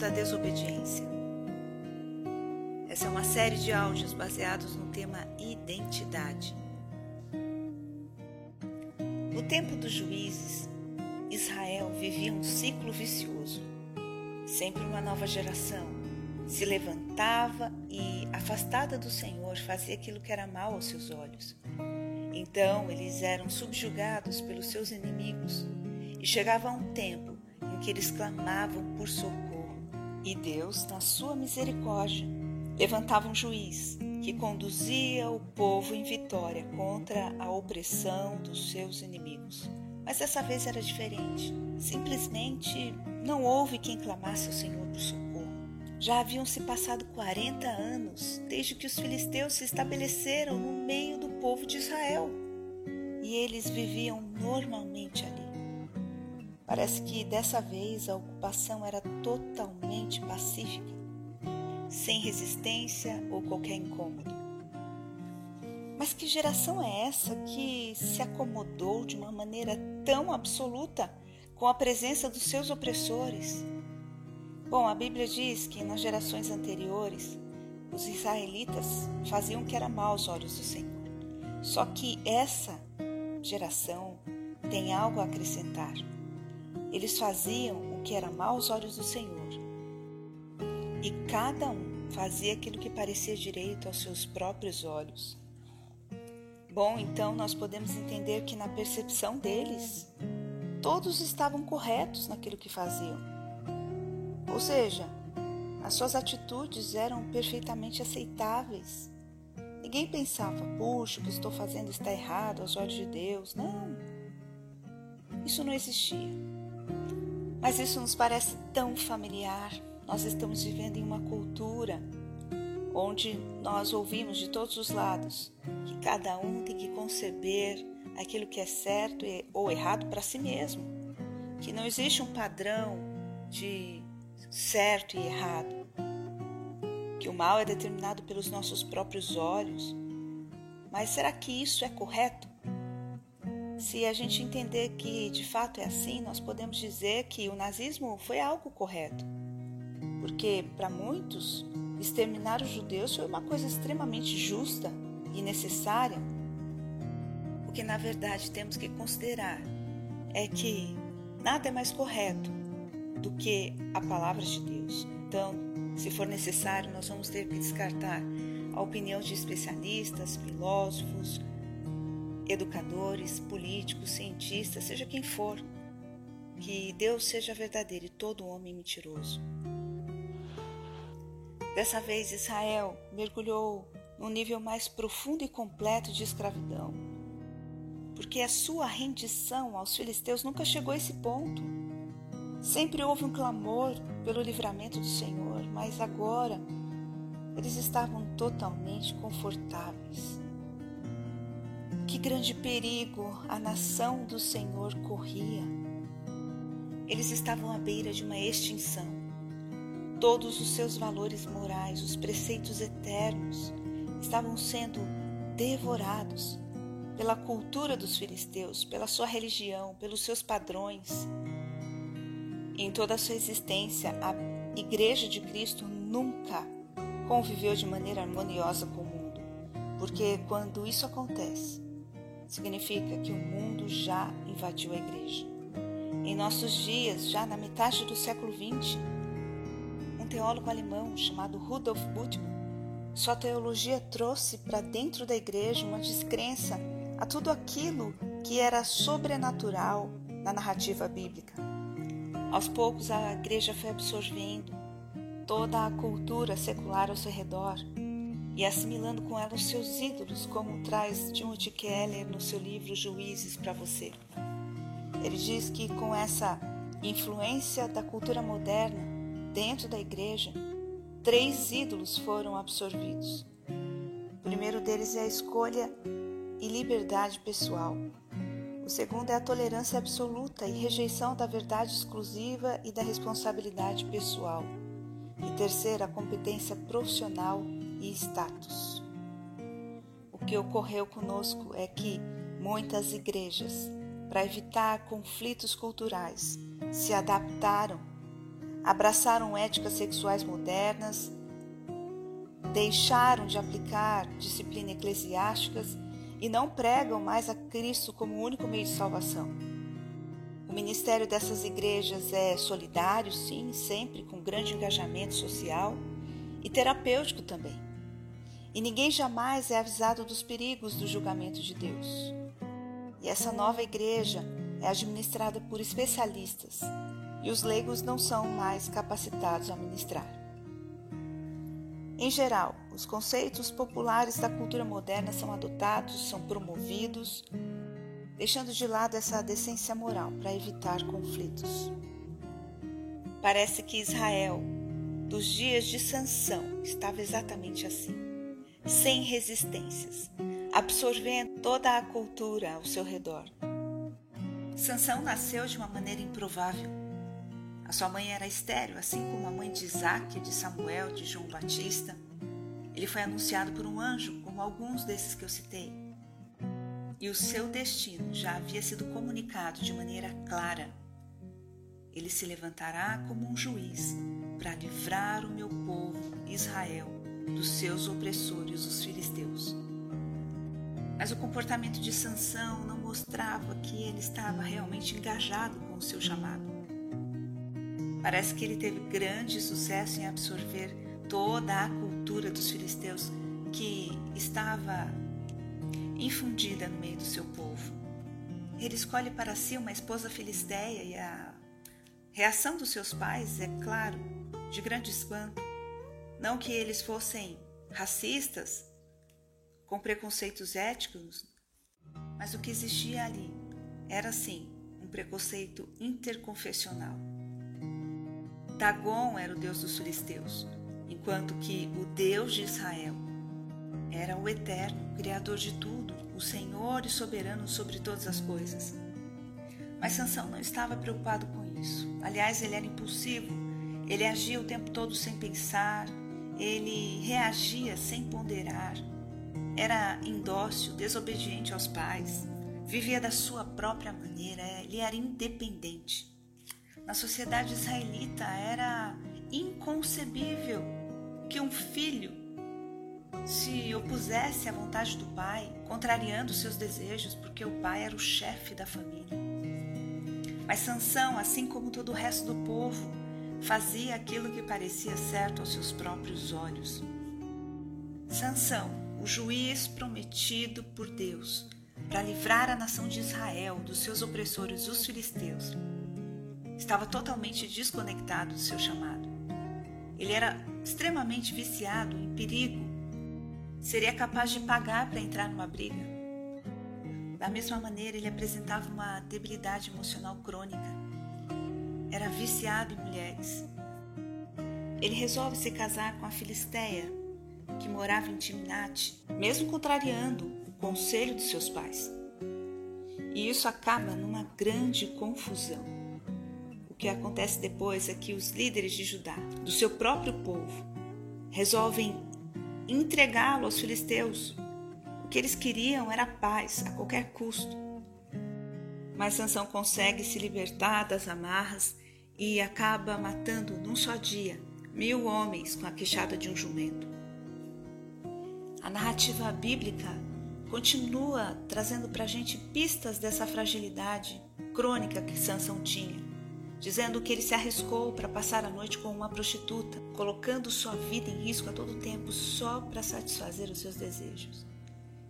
da desobediência. Essa é uma série de áudios baseados no tema identidade. No tempo dos juízes, Israel vivia um ciclo vicioso. Sempre uma nova geração se levantava e, afastada do Senhor, fazia aquilo que era mal aos seus olhos. Então eles eram subjugados pelos seus inimigos e chegava um tempo em que eles clamavam por socorro. E Deus, na sua misericórdia, levantava um juiz que conduzia o povo em vitória contra a opressão dos seus inimigos. Mas dessa vez era diferente. Simplesmente não houve quem clamasse ao Senhor por socorro. Já haviam se passado 40 anos desde que os filisteus se estabeleceram no meio do povo de Israel. E eles viviam normalmente ali. Parece que dessa vez a ocupação era totalmente pacífica, sem resistência ou qualquer incômodo. Mas que geração é essa que se acomodou de uma maneira tão absoluta com a presença dos seus opressores? Bom, a Bíblia diz que nas gerações anteriores os israelitas faziam o que era mal aos olhos do Senhor. Só que essa geração tem algo a acrescentar. Eles faziam o que era mal aos olhos do Senhor. E cada um fazia aquilo que parecia direito aos seus próprios olhos. Bom, então nós podemos entender que na percepção deles, todos estavam corretos naquilo que faziam. Ou seja, as suas atitudes eram perfeitamente aceitáveis. Ninguém pensava, puxa, o que estou fazendo está errado aos olhos de Deus. Não. Isso não existia. Mas isso nos parece tão familiar. Nós estamos vivendo em uma cultura onde nós ouvimos de todos os lados que cada um tem que conceber aquilo que é certo ou errado para si mesmo, que não existe um padrão de certo e errado, que o mal é determinado pelos nossos próprios olhos. Mas será que isso é correto? Se a gente entender que de fato é assim, nós podemos dizer que o nazismo foi algo correto. Porque para muitos, exterminar os judeus foi uma coisa extremamente justa e necessária. O que na verdade temos que considerar é que nada é mais correto do que a palavra de Deus. Então, se for necessário, nós vamos ter que descartar a opinião de especialistas, filósofos, educadores, políticos, cientistas, seja quem for, que Deus seja verdadeiro e todo homem mentiroso. Dessa vez, Israel mergulhou num nível mais profundo e completo de escravidão, porque a sua rendição aos filisteus nunca chegou a esse ponto. Sempre houve um clamor pelo livramento do Senhor, mas agora eles estavam totalmente confortáveis que grande perigo a nação do Senhor corria. Eles estavam à beira de uma extinção. Todos os seus valores morais, os preceitos eternos, estavam sendo devorados pela cultura dos filisteus, pela sua religião, pelos seus padrões. em toda a sua existência, a Igreja de Cristo nunca conviveu de maneira harmoniosa com o mundo, porque quando isso acontece, significa que o mundo já invadiu a igreja. Em nossos dias, já na metade do século XX, um teólogo alemão chamado Rudolf Bultmann, sua teologia trouxe para dentro da igreja uma descrença a tudo aquilo que era sobrenatural na narrativa bíblica. Aos poucos, a igreja foi absorvendo toda a cultura secular ao seu redor e assimilando com ela os seus ídolos, como traz Timothy Keller no seu livro Juízes para você. Ele diz que com essa influência da cultura moderna dentro da igreja, três ídolos foram absorvidos. O primeiro deles é a escolha e liberdade pessoal. O segundo é a tolerância absoluta e rejeição da verdade exclusiva e da responsabilidade pessoal. E terceiro, a competência profissional e status. O que ocorreu conosco é que muitas igrejas, para evitar conflitos culturais, se adaptaram, abraçaram éticas sexuais modernas, deixaram de aplicar disciplinas eclesiásticas e não pregam mais a Cristo como único meio de salvação. O ministério dessas igrejas é solidário, sim, sempre com grande engajamento social e terapêutico também. E ninguém jamais é avisado dos perigos do julgamento de Deus. E essa nova igreja é administrada por especialistas e os leigos não são mais capacitados a ministrar. Em geral, os conceitos populares da cultura moderna são adotados, são promovidos, deixando de lado essa decência moral para evitar conflitos. Parece que Israel, dos dias de Sansão, estava exatamente assim, sem resistências, absorvendo toda a cultura ao seu redor. Sansão nasceu de uma maneira improvável. A sua mãe era estéril, assim como a mãe de Isaac, de Samuel, de João Batista. Ele foi anunciado por um anjo, como alguns desses que eu citei. E o seu destino já havia sido comunicado de maneira clara. Ele se levantará como um juiz para livrar o meu povo, Israel, dos seus opressores, os filisteus. Mas o comportamento de Sansão não mostrava que ele estava realmente engajado com o seu chamado. Parece que ele teve grande sucesso em absorver toda a cultura dos filisteus que estava infundida no meio do seu povo. Ele escolhe para si uma esposa filisteia e a reação dos seus pais é, claro, de grande espanto. Não que eles fossem racistas, com preconceitos éticos, mas o que existia ali era sim um preconceito interconfessional. Dagon era o deus dos filisteus, enquanto que o Deus de Israel era o eterno, criador de tudo, o Senhor e soberano sobre todas as coisas. Mas Sansão não estava preocupado com isso. Aliás, ele era impulsivo. Ele agia o tempo todo sem pensar, ele reagia sem ponderar, era indócil, desobediente aos pais, vivia da sua própria maneira, ele era independente. Na sociedade israelita era inconcebível que um filho se opusesse à vontade do pai, contrariando seus desejos, porque o pai era o chefe da família. Mas Sansão, assim como todo o resto do povo, fazia aquilo que parecia certo aos seus próprios olhos. Sansão o juiz prometido por Deus para livrar a nação de Israel dos seus opressores, os filisteus, estava totalmente desconectado do seu chamado. Ele era extremamente viciado em perigo. Seria capaz de pagar para entrar numa briga. Da mesma maneira, ele apresentava uma debilidade emocional crônica. Era viciado em mulheres. Ele resolve se casar com a Filisteia, que morava em Timnate, mesmo contrariando o conselho dos seus pais. E isso acaba numa grande confusão. O que acontece depois é que os líderes de Judá, do seu próprio povo, resolvem entregá-lo aos filisteus. O que eles queriam era paz a qualquer custo. Mas Sansão consegue se libertar das amarras e acaba matando num só dia mil homens com a queixada de um jumento. A narrativa bíblica continua trazendo para a gente pistas dessa fragilidade crônica que Sansão tinha, dizendo que ele se arriscou para passar a noite com uma prostituta, colocando sua vida em risco a todo tempo só para satisfazer os seus desejos.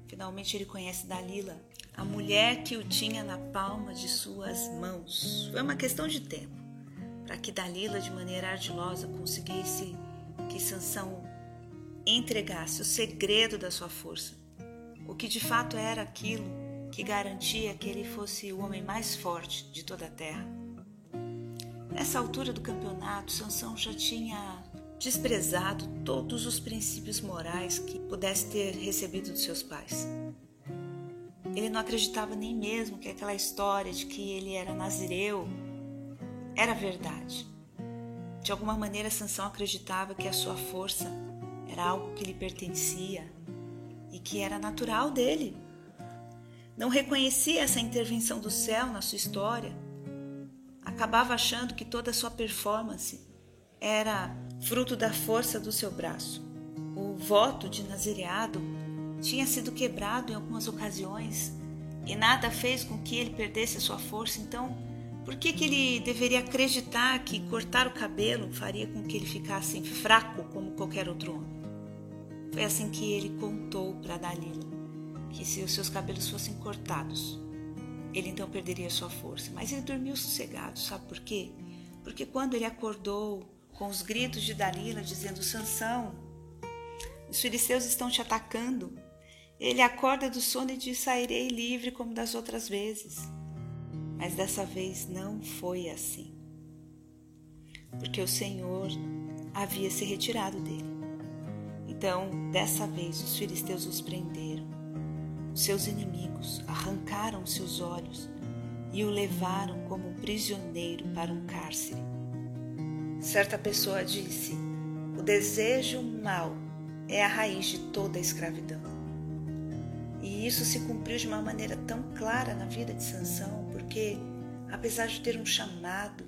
Finalmente ele conhece Dalila, a mulher que o tinha na palma de suas mãos. Foi uma questão de tempo para que Dalila, de maneira ardilosa, conseguisse que Sansão entregasse o segredo da sua força, o que de fato era aquilo que garantia que ele fosse o homem mais forte de toda a terra. Nessa altura do campeonato, Sansão já tinha desprezado todos os princípios morais que pudesse ter recebido dos seus pais. Ele não acreditava nem mesmo que aquela história de que ele era nazireu era verdade. De alguma maneira, Sansão acreditava que a sua força era algo que lhe pertencia e que era natural dele. Não reconhecia essa intervenção do céu na sua história. Acabava achando que toda a sua performance era fruto da força do seu braço. O voto de nazireado tinha sido quebrado em algumas ocasiões e nada fez com que ele perdesse a sua força, então por que, que ele deveria acreditar que cortar o cabelo faria com que ele ficasse fraco como qualquer outro homem? Foi assim que ele contou para Dalila que se os seus cabelos fossem cortados, ele então perderia sua força. Mas ele dormiu sossegado, sabe por quê? Porque quando ele acordou com os gritos de Dalila dizendo: Sansão, os filisteus estão te atacando. Ele acorda do sono e diz: Sairei livre como das outras vezes. Mas dessa vez não foi assim. Porque o Senhor havia se retirado dele. Então, dessa vez, os filisteus os prenderam. Seus inimigos arrancaram seus olhos e o levaram como prisioneiro para um cárcere. Certa pessoa disse: O desejo mau é a raiz de toda a escravidão. E isso se cumpriu de uma maneira tão clara na vida de Sansão, porque apesar de ter um chamado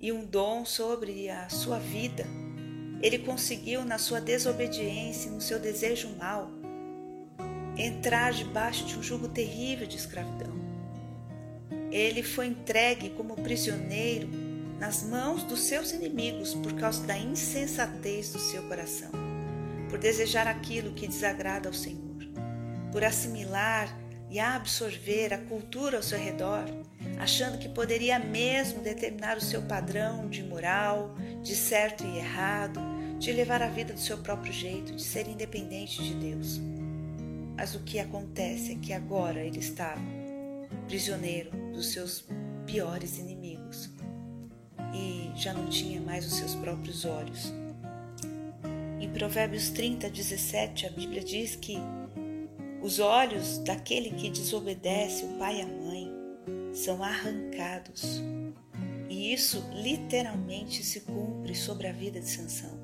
e um dom sobre a sua vida, ele conseguiu na sua desobediência, no seu desejo mau, entrar debaixo de um jugo terrível de escravidão. Ele foi entregue como prisioneiro nas mãos dos seus inimigos por causa da insensatez do seu coração, por desejar aquilo que desagrada ao Senhor, por assimilar e absorver a cultura ao seu redor, achando que poderia mesmo determinar o seu padrão de moral, de certo e errado, de levar a vida do seu próprio jeito, de ser independente de Deus. Mas o que acontece é que agora ele estava prisioneiro dos seus piores inimigos e já não tinha mais os seus próprios olhos. Em Provérbios 30, 17, a Bíblia diz que os olhos daquele que desobedece o pai e a mãe são arrancados. E isso literalmente se cumpre sobre a vida de Sansão.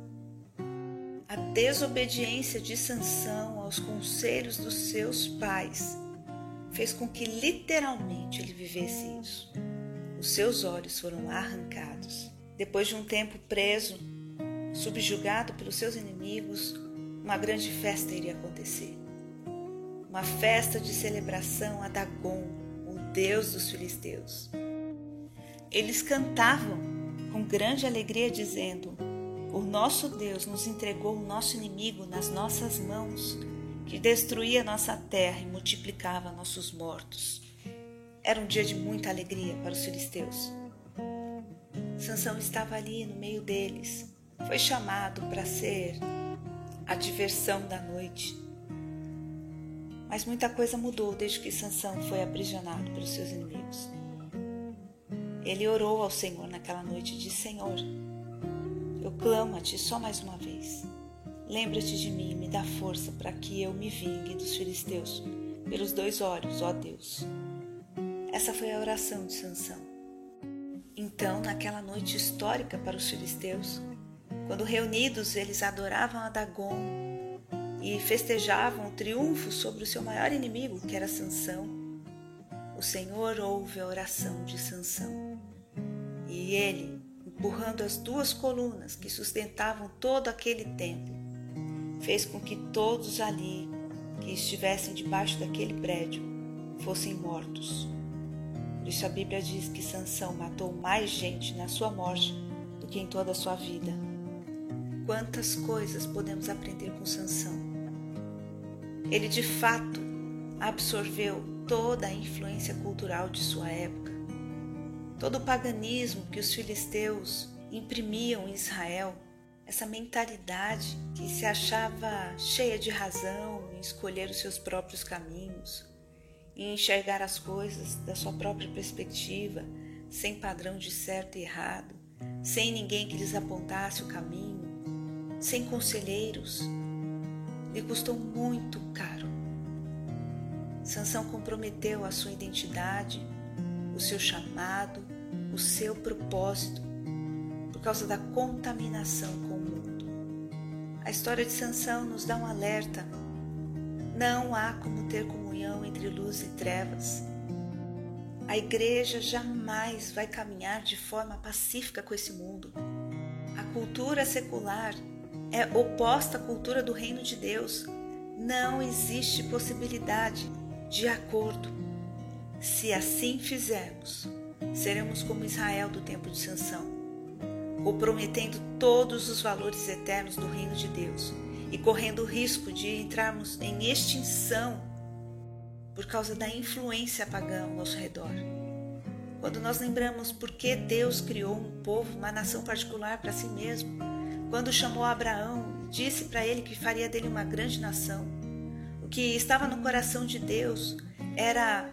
A desobediência de Sansão aos conselhos dos seus pais fez com que literalmente ele vivesse isso os seus olhos foram arrancados. Depois de um tempo preso, subjugado pelos seus inimigos, uma grande festa iria acontecer. Uma festa de celebração a Dagon, deus dos filisteus. Eles cantavam com grande alegria, dizendo: O nosso Deus nos entregou o nosso inimigo nas nossas mãos, que destruía nossa terra e multiplicava nossos mortos. Era um dia de muita alegria para os filisteus. Sansão estava ali no meio deles. Foi chamado para ser a diversão da noite. Mas muita coisa mudou desde que Sansão foi aprisionado pelos seus inimigos. Ele orou ao Senhor naquela noite e disse: Senhor, eu clamo a ti só mais uma vez. Lembra-te de mim e me dá força para que eu me vingue dos filisteus pelos dois olhos, ó Deus. Essa foi a oração de Sansão. Então, naquela noite histórica para os filisteus, quando reunidos eles adoravam a e festejavam o triunfo sobre o seu maior inimigo, que era Sansão, o Senhor ouve a oração de Sansão. E ele, empurrando as duas colunas que sustentavam todo aquele templo, fez com que todos ali que estivessem debaixo daquele prédio fossem mortos. Por isso a Bíblia diz que Sansão matou mais gente na sua morte do que em toda a sua vida. Quantas coisas podemos aprender com Sansão? Ele de fato absorveu toda a influência cultural de sua época. Todo o paganismo que os filisteus imprimiam em Israel, essa mentalidade que se achava cheia de razão em escolher os seus próprios caminhos, e enxergar as coisas da sua própria perspectiva, sem padrão de certo e errado, sem ninguém que lhes apontasse o caminho, sem conselheiros, lhe custou muito caro. Sansão comprometeu a sua identidade, o seu chamado, o seu propósito, por causa da contaminação com o mundo. A história de Sansão nos dá um alerta não há como ter comunhão entre luz e trevas. A igreja jamais vai caminhar de forma pacífica com esse mundo. A cultura secular é oposta à cultura do reino de Deus. Não existe possibilidade de acordo. Se assim fizermos, seremos como Israel do tempo de Sansão, comprometendo todos os valores eternos do reino de Deus e correndo o risco de entrarmos em extinção por causa da influência pagã ao nosso redor. Quando nós lembramos por que Deus criou um povo, uma nação particular para si mesmo, quando chamou Abraão, disse para ele que faria dele uma grande nação. O que estava no coração de Deus era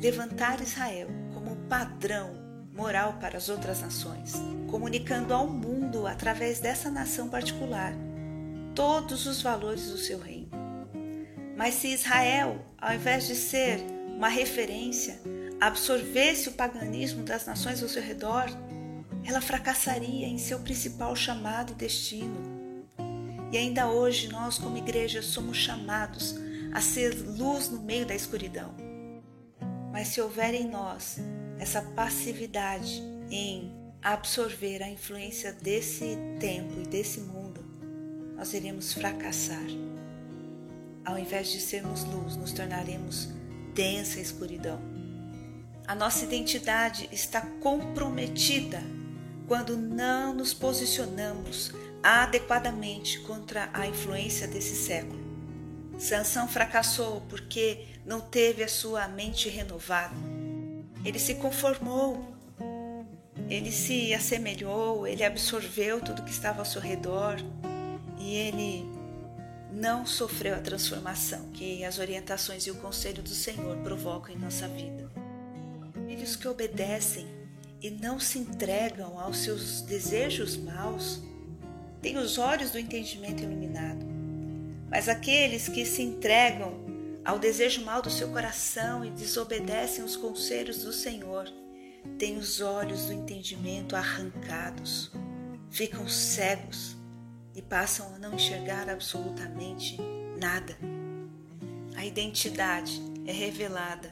levantar Israel como padrão moral para as outras nações, comunicando ao mundo através dessa nação particular todos os valores do seu reino. Mas se Israel, ao invés de ser uma referência, absorvesse o paganismo das nações ao seu redor, ela fracassaria em seu principal chamado e destino. E ainda hoje nós, como igreja, somos chamados a ser luz no meio da escuridão. Mas se houver em nós essa passividade em absorver a influência desse tempo e desse mundo, nós iremos fracassar. Ao invés de sermos luz, nos tornaremos densa escuridão. A nossa identidade está comprometida quando não nos posicionamos adequadamente contra a influência desse século. Sansão fracassou porque não teve a sua mente renovada. Ele se conformou, ele se assemelhou, ele absorveu tudo que estava ao seu redor e ele não sofreu a transformação que as orientações e o conselho do Senhor provocam em nossa vida. Filhos que obedecem e não se entregam aos seus desejos maus têm os olhos do entendimento iluminado. Mas aqueles que se entregam ao desejo mal do seu coração e desobedecem os conselhos do Senhor têm os olhos do entendimento arrancados, ficam cegos e passam a não enxergar absolutamente nada. A identidade é revelada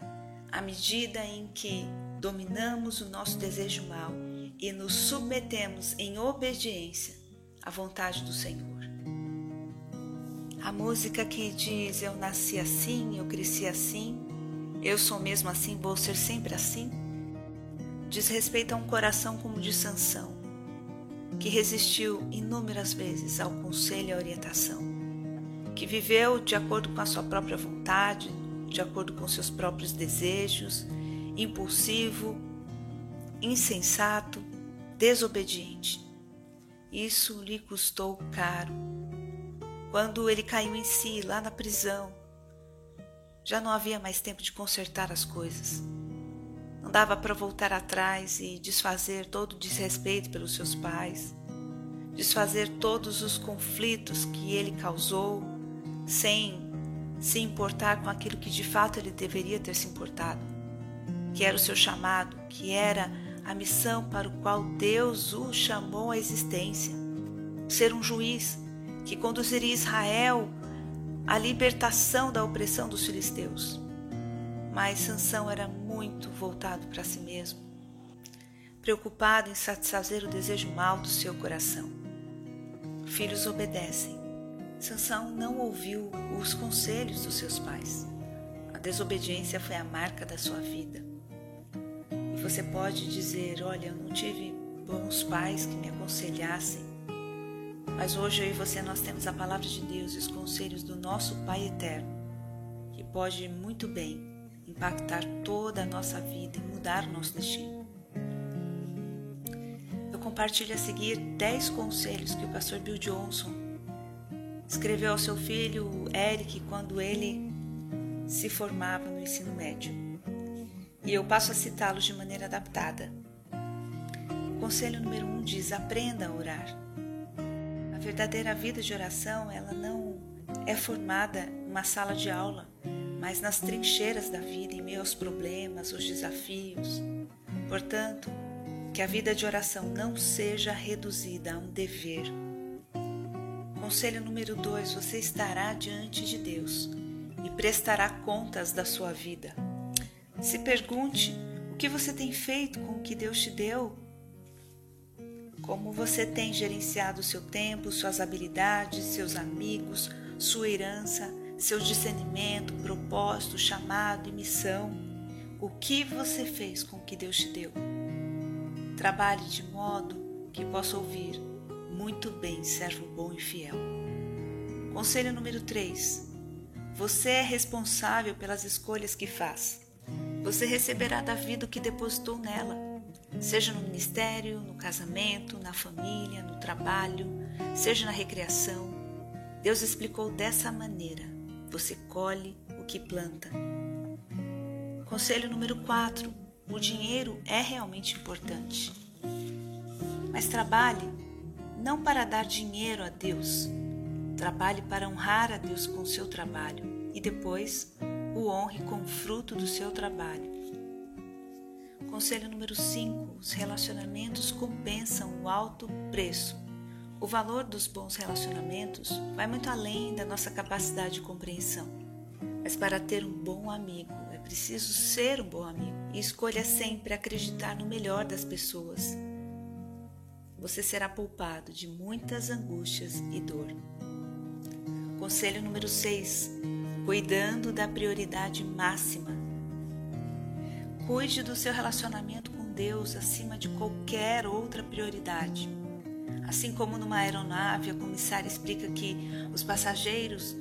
à medida em que dominamos o nosso desejo mal e nos submetemos em obediência à vontade do Senhor. A música que diz eu nasci assim, eu cresci assim, eu sou mesmo assim, vou ser sempre assim, diz respeito a um coração como de Sansão, que resistiu inúmeras vezes ao conselho e à orientação, que viveu de acordo com a sua própria vontade, de acordo com seus próprios desejos, impulsivo, insensato, desobediente. Isso lhe custou caro. Quando ele caiu em si lá na prisão, já não havia mais tempo de consertar as coisas. Não dava para voltar atrás e desfazer todo o desrespeito pelos seus pais, desfazer todos os conflitos que ele causou, sem se importar com aquilo que de fato ele deveria ter se importado, que era o seu chamado, que era a missão para o qual Deus o chamou à existência, ser um juiz que conduziria Israel à libertação da opressão dos filisteus. Mas Sansão era muito voltado para si mesmo, preocupado em satisfazer o desejo mal do seu coração. Filhos obedecem. Sansão não ouviu os conselhos dos seus pais. A desobediência foi a marca da sua vida. Você pode dizer: Olha, eu não tive bons pais que me aconselhassem. Mas hoje eu e você nós temos a palavra de Deus e os conselhos do nosso Pai eterno, que pode muito bem impactar toda a nossa vida e mudar nosso destino. Eu compartilho a seguir 10 conselhos que o pastor Bill Johnson escreveu ao seu filho Eric quando ele se formava no ensino médio. E eu passo a citá-los de maneira adaptada. O conselho número 1 um diz: aprenda a orar. A verdadeira vida de oração, ela não é formada numa sala de aula, mas nas trincheiras da vida, em meio aos problemas, os desafios. Portanto, que a vida de oração não seja reduzida a um dever. Conselho número 2: você estará diante de Deus e prestará contas da sua vida. Se pergunte O que você tem feito com o que Deus te deu? Como você tem gerenciado seu tempo, suas habilidades, seus amigos, sua herança, seu discernimento, propósito, chamado e missão? O que você fez com o que Deus te deu? Trabalhe de modo que possa ouvir muito bem, servo bom e fiel. Conselho número 3. Você é responsável pelas escolhas que faz. Você receberá da vida o que depositou nela, seja no ministério, no casamento, na família, no trabalho, seja na recreação. Deus explicou dessa maneira: você colhe o que planta. Conselho número 4. O dinheiro é realmente importante. Mas trabalhe não para dar dinheiro a Deus. Trabalhe para honrar a Deus com o seu trabalho e depois o honre com o fruto do seu trabalho. Conselho número 5: os relacionamentos compensam o alto preço. O valor dos bons relacionamentos vai muito além da nossa capacidade de compreensão. Mas para ter um bom amigo, é preciso ser um bom amigo e escolha sempre acreditar no melhor das pessoas. Você será poupado de muitas angústias e dor. Conselho número 6: cuidando da prioridade máxima. Cuide do seu relacionamento com Deus acima de qualquer outra prioridade. Assim como numa aeronave, a comissária explica que os passageiros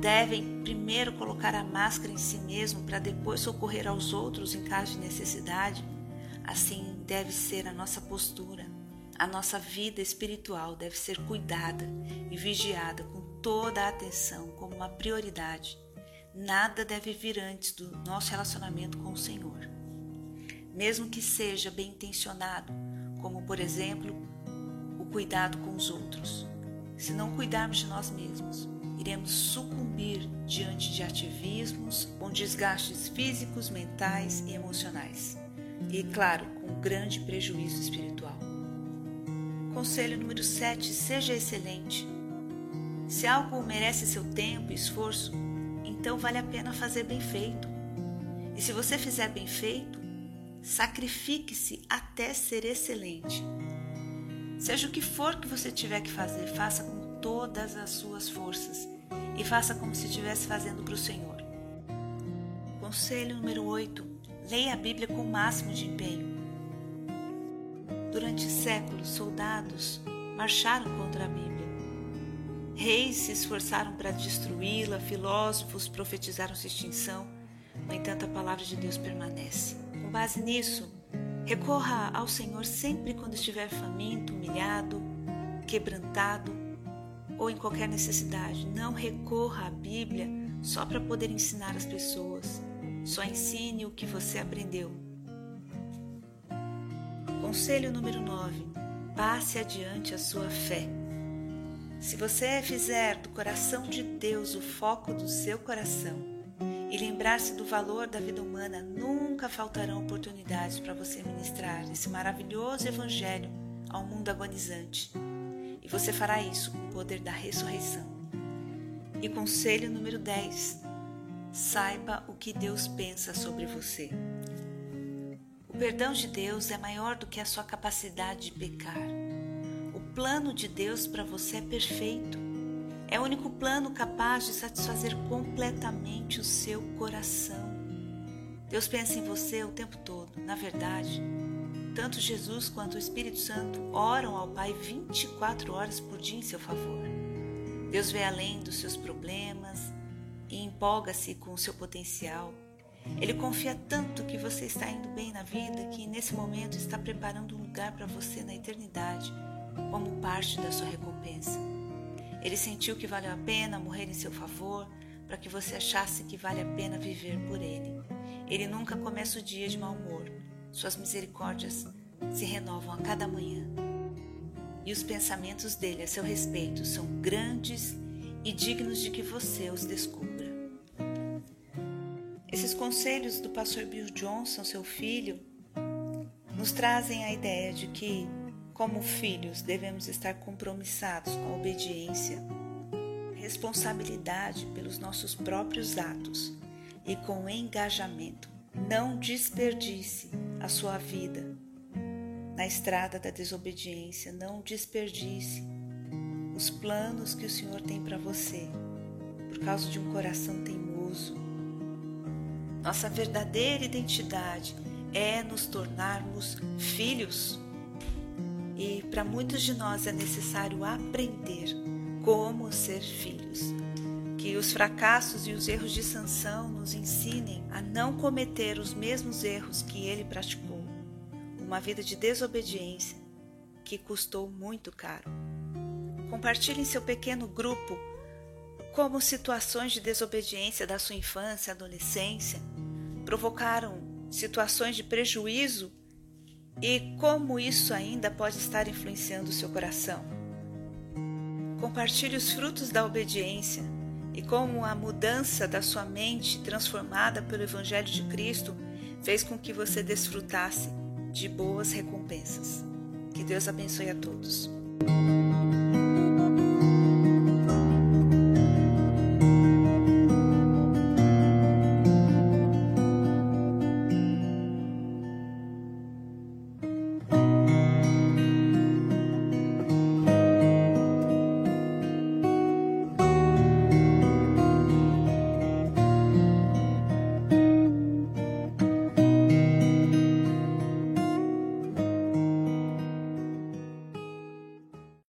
devem primeiro colocar a máscara em si mesmo para depois socorrer aos outros em caso de necessidade, assim deve ser a nossa postura. A nossa vida espiritual deve ser cuidada e vigiada com toda a atenção como uma prioridade. Nada deve vir antes do nosso relacionamento com o Senhor. Mesmo que seja bem intencionado, como por exemplo, o cuidado com os outros. Se não cuidarmos de nós mesmos, iremos sucumbir diante de ativismos com desgastes físicos, mentais e emocionais. E, claro, com grande prejuízo espiritual. Conselho número 7: seja excelente. Se algo merece seu tempo e esforço, então vale a pena fazer bem feito. E se você fizer bem feito, sacrifique-se até ser excelente. Seja o que for que você tiver que fazer, faça com todas as suas forças e faça como se estivesse fazendo para o Senhor. Conselho número 8: leia a Bíblia com o máximo de empenho. Durante séculos, soldados marcharam contra a Bíblia Reis se esforçaram para destruí-la, filósofos profetizaram sua extinção. No entanto, a palavra de Deus permanece. Com base nisso, recorra ao Senhor sempre quando estiver faminto, humilhado, quebrantado ou em qualquer necessidade. Não recorra à Bíblia só para poder ensinar as pessoas. Só ensine o que você aprendeu. Conselho número 9: passe adiante a sua fé. Se você fizer do coração de Deus o foco do seu coração e lembrar-se do valor da vida humana, nunca faltarão oportunidades para você ministrar esse maravilhoso evangelho ao mundo agonizante. E você fará isso com o poder da ressurreição. E conselho número 10: saiba o que Deus pensa sobre você. O perdão de Deus é maior do que a sua capacidade de pecar plano de Deus para você é perfeito. É o único plano capaz de satisfazer completamente o seu coração. Deus pensa em você o tempo todo. Na verdade, tanto Jesus quanto o Espírito Santo oram ao Pai 24 horas por dia em seu favor. Deus vê além dos seus problemas e empolga-se com o seu potencial. Ele confia tanto que você está indo bem na vida que nesse momento está preparando um lugar para você na eternidade como parte da sua recompensa. Ele sentiu que valeu a pena morrer em seu favor para que você achasse que vale a pena viver por ele. Ele nunca começa o dia de mau humor. Suas misericórdias se renovam a cada manhã. E os pensamentos dele a seu respeito são grandes e dignos de que você os descubra. Esses conselhos do pastor Bill Johnson, seu filho, nos trazem a ideia de que como filhos, devemos estar compromissados com a obediência, responsabilidade pelos nossos próprios atos e com engajamento. Não desperdice a sua vida na estrada da desobediência. Não desperdice os planos que o Senhor tem para você por causa de um coração teimoso. Nossa verdadeira identidade é nos tornarmos filhos. E para muitos de nós é necessário aprender como ser filhos. Que os fracassos e os erros de Sansão nos ensinem a não cometer os mesmos erros que ele praticou. Uma vida de desobediência que custou muito caro. Compartilhe em seu pequeno grupo como situações de desobediência da sua infância, adolescência, provocaram situações de prejuízo e como isso ainda pode estar influenciando o seu coração. Compartilhe os frutos da obediência e como a mudança da sua mente transformada pelo Evangelho de Cristo fez com que você desfrutasse de boas recompensas. Que Deus abençoe a todos.